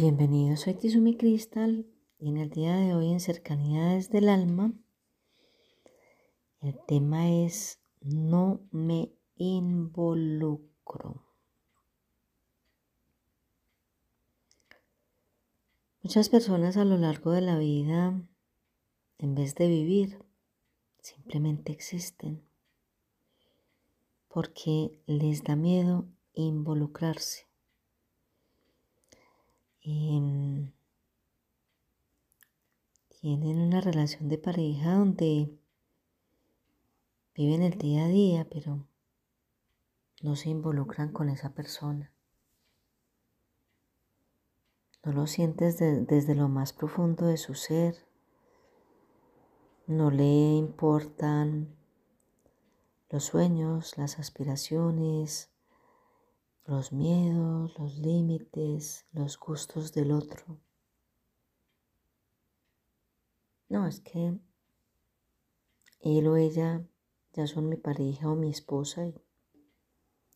Bienvenidos, soy Tizumi Cristal y en el día de hoy en Cercanidades del Alma el tema es no me involucro. Muchas personas a lo largo de la vida, en vez de vivir, simplemente existen porque les da miedo involucrarse. Em, tienen una relación de pareja donde viven el día a día, pero no se involucran con esa persona. No lo sientes desde lo más profundo de su ser. No le importan los sueños, las aspiraciones, los miedos, los límites, los gustos del otro. No, es que él o ella ya son mi pareja o mi esposa y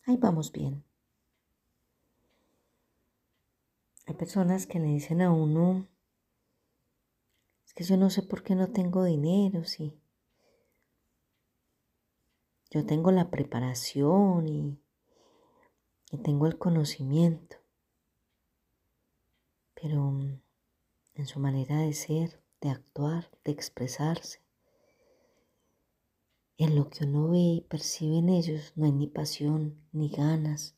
ahí vamos bien. Hay personas que le dicen a uno, es que yo no sé por qué no tengo dinero, sí. Yo tengo la preparación y tengo el conocimiento, pero mm, en su manera de ser, de actuar, de expresarse, en lo que uno ve y percibe en ellos no hay ni pasión, ni ganas,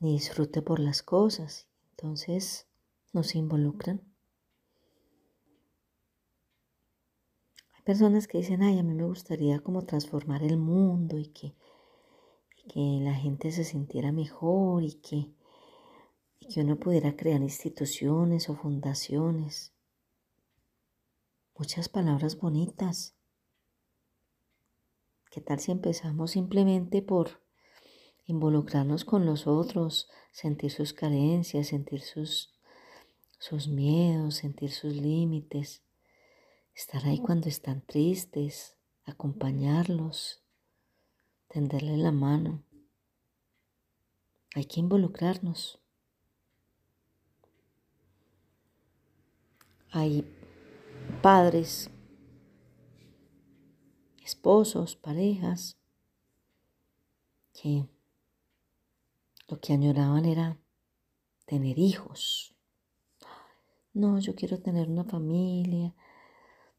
ni disfrute por las cosas. Entonces no se involucran. Hay personas que dicen, ay, a mí me gustaría como transformar el mundo y que que la gente se sintiera mejor y que, y que uno pudiera crear instituciones o fundaciones. Muchas palabras bonitas. ¿Qué tal si empezamos simplemente por involucrarnos con los otros, sentir sus carencias, sentir sus, sus miedos, sentir sus límites, estar ahí cuando están tristes, acompañarlos, tenderle la mano. Hay que involucrarnos. Hay padres, esposos, parejas, que lo que añoraban era tener hijos. No, yo quiero tener una familia,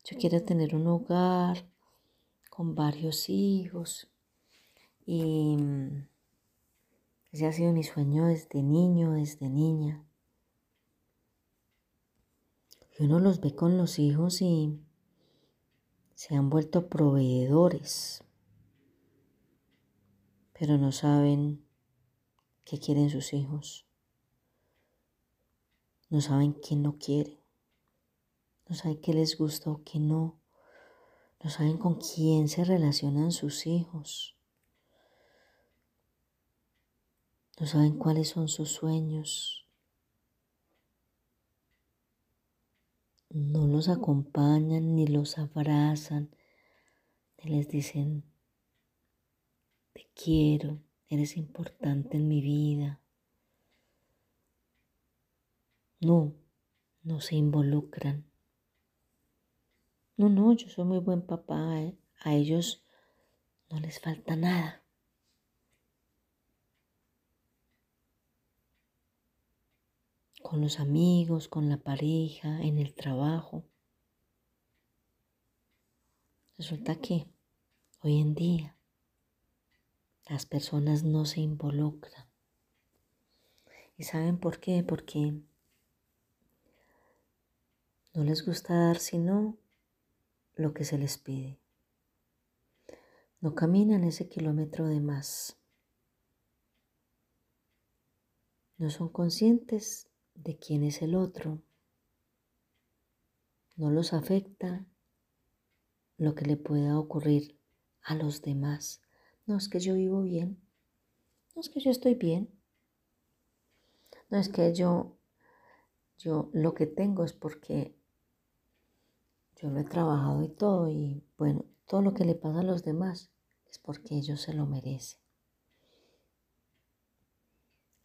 yo quiero tener un hogar con varios hijos. Y mm, ese ha sido mi sueño desde niño, desde niña. Y uno los ve con los hijos y se han vuelto proveedores, pero no saben qué quieren sus hijos. No saben qué no quieren. No saben qué les gusta o qué no. No saben con quién se relacionan sus hijos. No saben cuáles son sus sueños, no los acompañan ni los abrazan, ni les dicen, te quiero, eres importante en mi vida. No, no se involucran. No, no, yo soy muy buen papá, ¿eh? a ellos no les falta nada. Con los amigos, con la pareja, en el trabajo. Resulta que hoy en día las personas no se involucran. ¿Y saben por qué? Porque no les gusta dar sino lo que se les pide. No caminan ese kilómetro de más. no son conscientes de quién es el otro. No los afecta lo que le pueda ocurrir a los demás. No es que yo vivo bien, no es que yo estoy bien, no es que yo, yo lo que tengo es porque yo lo he trabajado y todo y bueno, todo lo que le pasa a los demás es porque ellos se lo merecen.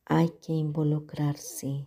Hay que involucrarse.